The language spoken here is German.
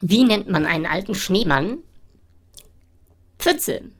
Wie nennt man einen alten Schneemann? Pfütze.